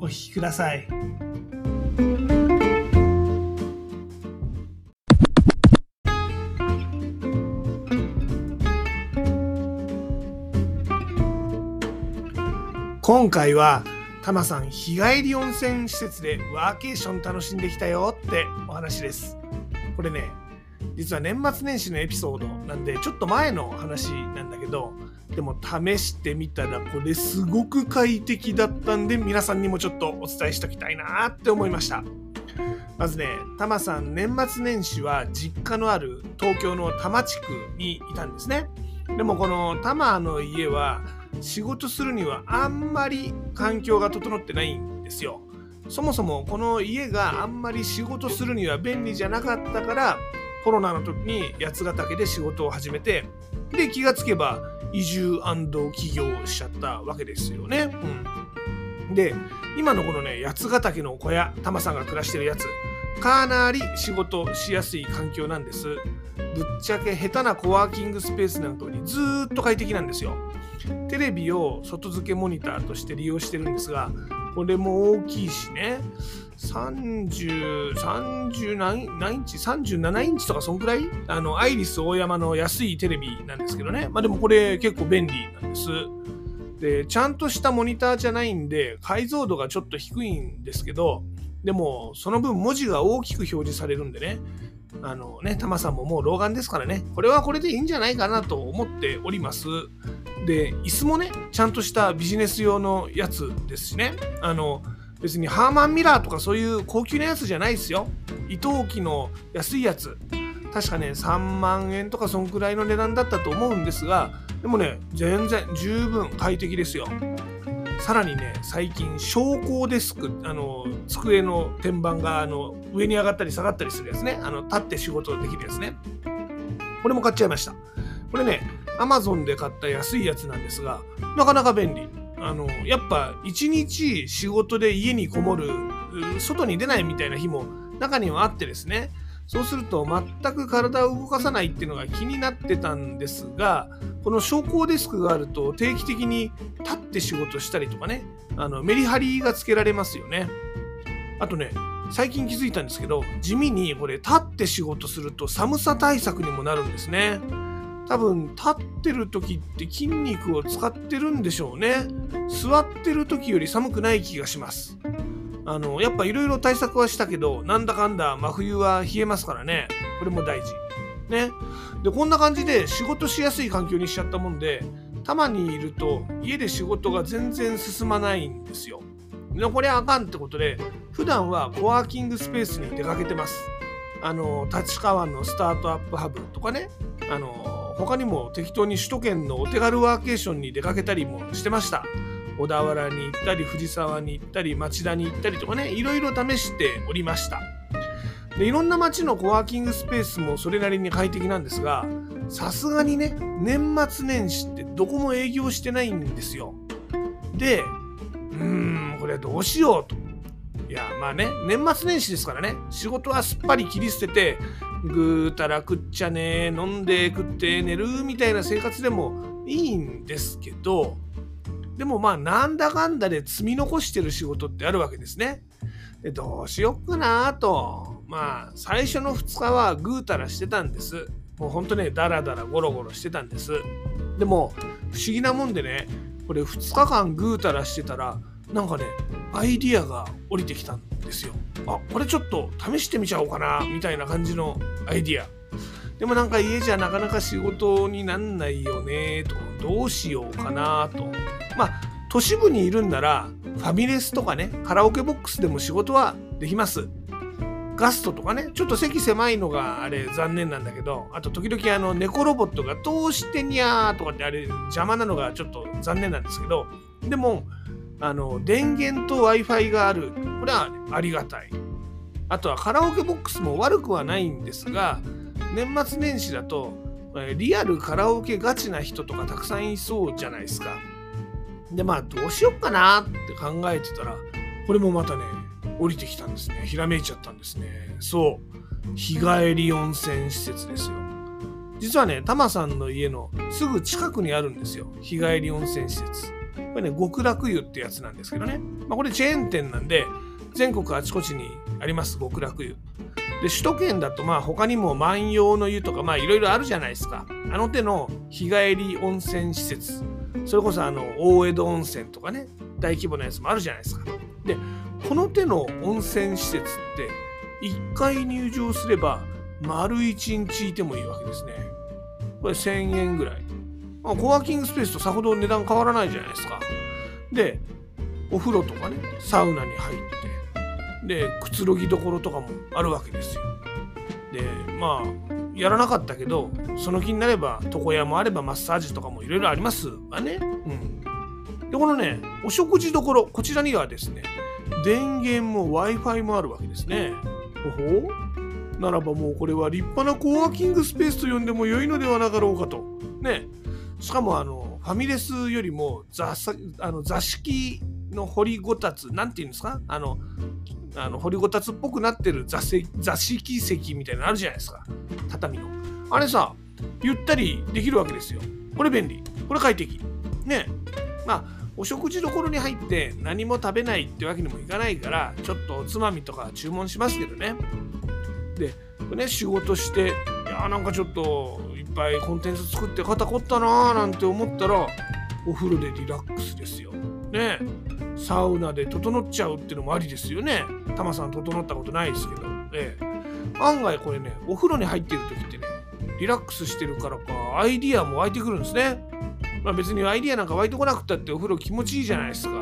お聞きください。今回はタマさん日帰り温泉施設でワーケーション楽しんできたよってお話ですこれね実は年末年始のエピソードなんでちょっと前の話なんだけどでも試してみたらこれすごく快適だったんで皆さんにもちょっとお伝えしておきたいなって思いました。まずねタマさん年末年始は実家のある東京の多摩地区にいたんですね。でもこの多摩の家は仕事するにはあんまり環境が整ってないんですよ。そもそもこの家があんまり仕事するには便利じゃなかったからコロナの時に八ヶ岳で仕事を始めてで気がつけば移住起業しちゃったわけですよね。うん、で今のこのね八ヶ岳の小屋タマさんが暮らしてるやつかなり仕事しやすい環境なんです。ぶっちゃけ下手なコワーキングスペースなんかよりずっと快適なんですよ。テレビを外付けモニターとして利用してるんですがこれも大きいしね30、30何インチ ?37 インチとかそんくらい？あの、アイリス大山の安いテレビなんですけどね。まあでもこれ結構便利なんです。で、ちゃんとしたモニターじゃないんで、解像度がちょっと低いんですけど、でも、その分文字が大きく表示されるんでね。あのね、タマさんももう老眼ですからね、これはこれでいいんじゃないかなと思っております。で、椅子もね、ちゃんとしたビジネス用のやつですしね。あの、別にハーマンミラーとかそういう高級なやつじゃないですよ。伊藤機の安いやつ。確かね、3万円とかそんくらいの値段だったと思うんですが、でもね、全然十分快適ですよ。さらにね、最近、昇降デスク、あの、机の天板があの上に上がったり下がったりするやつね。あの、立って仕事できるやつね。これも買っちゃいました。これね、Amazon で買った安いやつなんですが、なかなか便利。あの、やっぱ一日仕事で家にこもる、外に出ないみたいな日も中にはあってですね、そうすると全く体を動かさないっていうのが気になってたんですが、この昇降デスクがあると定期的に立って仕事したりとかね、あのメリハリがつけられますよね。あとね、最近気づいたんですけど、地味にこれ立って仕事すると寒さ対策にもなるんですね。多分立ってる時って筋肉を使ってるんでしょうね。座ってる時より寒くない気がします。あのやっぱいろいろ対策はしたけどなんだかんだ真冬は冷えますからね。これも大事。ね。でこんな感じで仕事しやすい環境にしちゃったもんでたまにいると家で仕事が全然進まないんですよ。でこれあかんってことで普段はコワーキングスペースに出かけてます。あの立川のスタートアップハブとかね。あの他にも適当に首都圏のお手軽ワーケーションに出かけたりもしてました。小田原に行ったり藤沢に行ったり町田に行ったりとかねいろいろ試しておりました。でいろんな街のコワーキングスペースもそれなりに快適なんですがさすがにね年末年始ってどこも営業してないんですよ。でうーんこれはどうしようと。いやまあね年末年始ですからね仕事はすっぱり切り捨ててぐーたら食っちゃね飲んで食って寝るみたいな生活でもいいんですけどでもまあなんだかんだで積み残してる仕事ってあるわけですね。でどうしよっかなとまあ最初の2日はぐーたらしてたんです。もうほんとねダラダラゴロゴロしてたんです。でも不思議なもんでねこれ2日間ぐーたらしてたらなんかねアイディアが降りてきたんですよ。あこれちょっと試してみちゃおうかなみたいな感じのアイディア。でもなんか家じゃなかなか仕事になんないよねとどうしようかなと。まあ都市部にいるんならファミレスとかねカラオケボックスでも仕事はできます。ガストとかねちょっと席狭いのがあれ残念なんだけどあと時々あの猫ロボットがどうしてにゃーとかってあれ邪魔なのがちょっと残念なんですけどでもあの電源と w i f i がある。これはありがたい。あとはカラオケボックスも悪くはないんですが年末年始だとリアルカラオケガチな人とかたくさんいそうじゃないですか。でまあどうしよっかなって考えてたらこれもまたね降りてきたんですね。ひらめいちゃったんですね。そう。日帰り温泉施設ですよ。実はねタマさんの家のすぐ近くにあるんですよ。日帰り温泉施設。これね極楽湯ってやつなんですけどね、まあ、これチェーン店なんで全国あちこちにあります極楽湯。で首都圏だとまあ他にも万葉の湯とかまあいろいろあるじゃないですか。あの手の日帰り温泉施設。それこそあの大江戸温泉とかね大規模なやつもあるじゃないですか。でこの手の温泉施設って1回入場すれば丸1日いてもいいわけですね。これ1000円ぐらい、あ、コワーキングスペースとさほど値段変わらないじゃないですか。でお風呂とかねサウナに入ってでくつろぎどころとかもあるわけですよ。でまあやらなかったけどその気になれば床屋もあればマッサージとかもいろいろありますわね。うん。でこのねお食事どころこちらにはですね電源も w i f i もあるわけですね。ほほならばもうこれは立派なコワーキングスペースと呼んでも良いのではなかろうかと。ねしかもあのファミレスよりも座あの座敷の掘りごたつなんていうんですか？あのあの掘りごたつっぽくなってる座席座敷席みたいなのあるじゃないですか。畳の。あれさゆったりできるわけですよ。これ便利。これ快適。ね。まあお食事どころに入って何も食べないってわけにもいかないからちょっとおつまみとか注文しますけどね。でね仕事していやなんかちょっとぱいコンテンツ作って肩凝ったなーなんて思ったらお風呂でリラックスですよ。ねサウナで整っちゃうっていうのもありですよね。タマさん整ったことないですけど、ええ、案外これねお風呂に入っている時ってねリラックスしてるからかアイディアも湧いてくるんですね。まあ別にアイディアなんか湧いてこなくたってお風呂気持ちいいじゃないですか。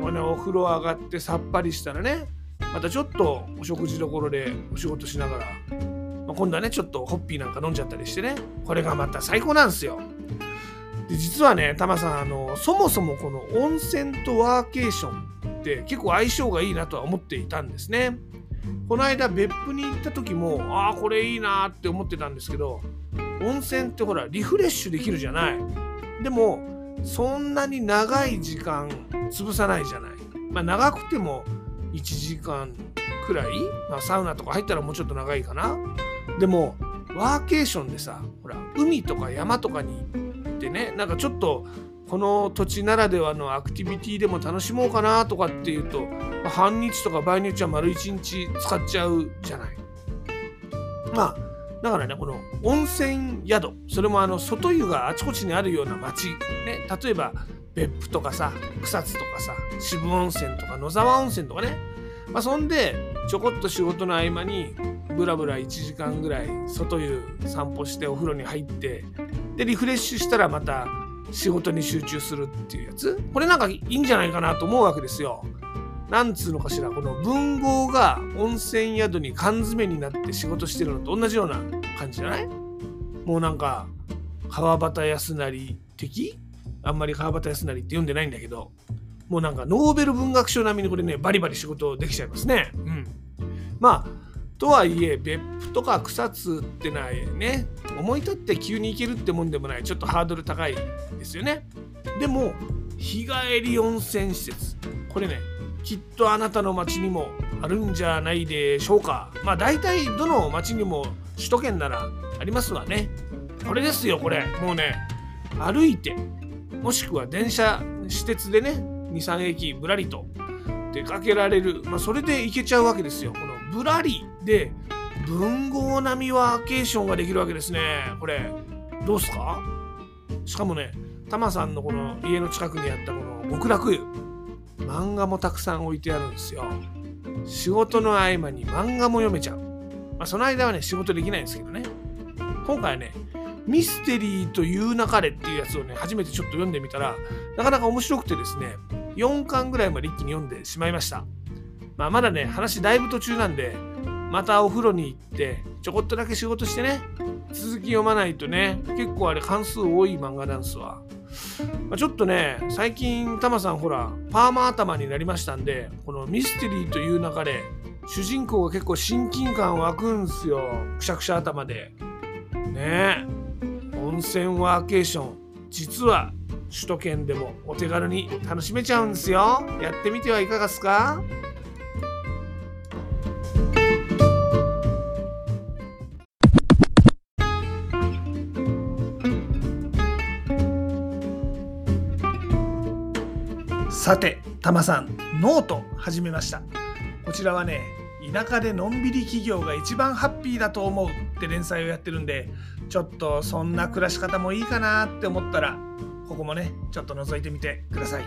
これねお風呂上がってさっぱりしたらねまたちょっとお食事どころでお仕事しながら、まあ、今度はねちょっとホッピーなんか飲んじゃったりしてね。これがまた最高なんですよ。で実はねタマさんあのそもそもこの温泉とワーケーションって結構相性がいいなとは思っていたんですね。この間別府に行った時もああこれいいなって思ってたんですけど温泉ってほらリフレッシュできるじゃない。でもそんなに長い時間潰さないじゃない。まあ長くても1時間くらい、まあ、サウナとか入ったらもうちょっと長いかな。でもワーケーションでさほら海とか山とかに行ってねなんかちょっとこの土地ならではのアクティビティでも楽しもうかなとかっていうと、ま、半日とか場合によっちゃ丸一日使っちゃうじゃない。まあだからねこの温泉宿それもあの外湯があちこちにあるような町ね例えば別府とかさ草津とかさ渋温泉とか野沢温泉とかねまあそんでちょこっと仕事の合間にブラブラ1時間ぐらい外湯散歩してお風呂に入ってでリフレッシュしたらまた仕事に集中するっていうやつ。これなんかいいんじゃないかなと思うわけですよ。なんつうのかしらこの文豪が温泉宿に缶詰になって仕事してるのと同じような感じじゃない？もうなんか川端康成的？あんまり川端康成って読んでないんだけど。もうなんかノーベル文学賞並みにこれねバリバリ仕事できちゃいますね。うん、まあとはいえ別府とか草津ってのはね思い立って急に行けるってもんでもないちょっとハードル高いですよね。でも日帰り温泉施設これねきっとあなたの町にもあるんじゃないでしょうか。まあ大体どの町にも首都圏ならありますわね。これですよこれ。もうね歩いてもしくは電車私鉄でね23駅ぶらりと出かけられる、まあ、それで行けちゃうわけですよこのぶらりで文豪並みワーケーションができるわけですね。これどうすか？しかもねタマさんのこの家の近くにあったこの極楽湯。漫画もたくさん置いてあるんですよ。仕事の合間に漫画も読めちゃう、まあ、その間はね仕事できないんですけどね。今回はねミステリーというなかれっていうやつをね初めてちょっと読んでみたらなかなか面白くてですね4巻ぐらいまで一気に読んでしまいました。まあ、まだね話だいぶ途中なんでまたお風呂に行ってちょこっとだけ仕事してね続き読まないとね結構あれ関数多い漫画なんすわ。まあ、ちょっとね最近タマさんほらパーマ頭になりましたんでこのミステリーという中で主人公が結構親近感湧くんすよ。くしゃくしゃ頭で。ねえ。温泉ワーケーション。実は首都圏でもお手軽に楽しめちゃうんですよ。やってみてはいかがですか？さて、たまさん、ノート始めました。こちらはね、田舎でのんびり企業が一番ハッピーだと思うって連載をやってるんで、ちょっとそんな暮らし方もいいかなって思ったら、ここもね、ちょっと覗いてみてください。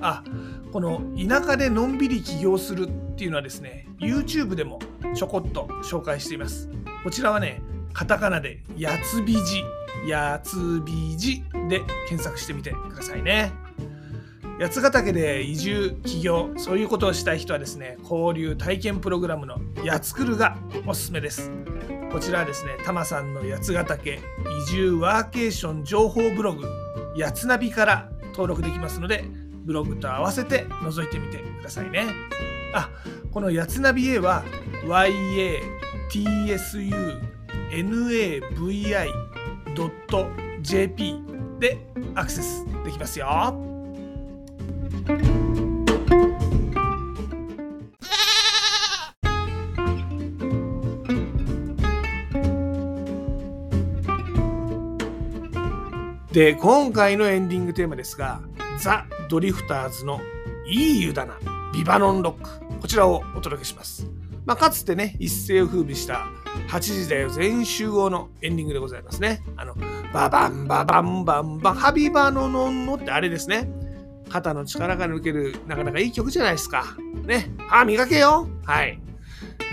あ、この田舎でのんびり起業するっていうのはですね、YouTube でもちょこっと紹介しています。こちらはね、カタカナでやつびじ、やつびじで検索してみてくださいね。八ヶ岳で移住起業そういうことをしたい人はですね交流体験プログラムのやつくるがおすすめですこちらはですねタマさんの八ヶ岳移住ワーケーション情報ブログやつナビから登録できますのでブログと合わせて覗いてみてくださいねあこのやつナビ A は yatsunavi.jp でアクセスできますよ。で今回のエンディングテーマですがザ・ドリフターズのいい湯だなビバノンロック。こちらをお届けします、まあ、かつてね一世を風靡した8時だよ全集合のエンディングでございますね。あのババンババンバンバンハビバノノンノってあれですね。肩の力が抜けるなかなかいい曲じゃないですか。ね。歯磨けよ。はい。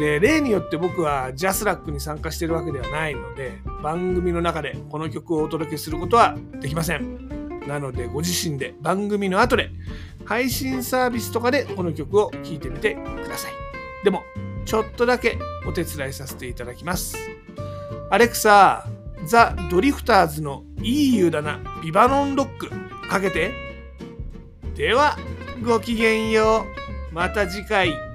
で例によって僕はジャスラックに参加してるわけではないので番組の中でこの曲をお届けすることはできません。なのでご自身で番組の後で配信サービスとかでこの曲を聴いてみてください。でもちょっとだけお手伝いさせていただきます。アレクサザ・ドリフターズのいい湯だなビバノンロックかけて。ではごきげんよう。また次回。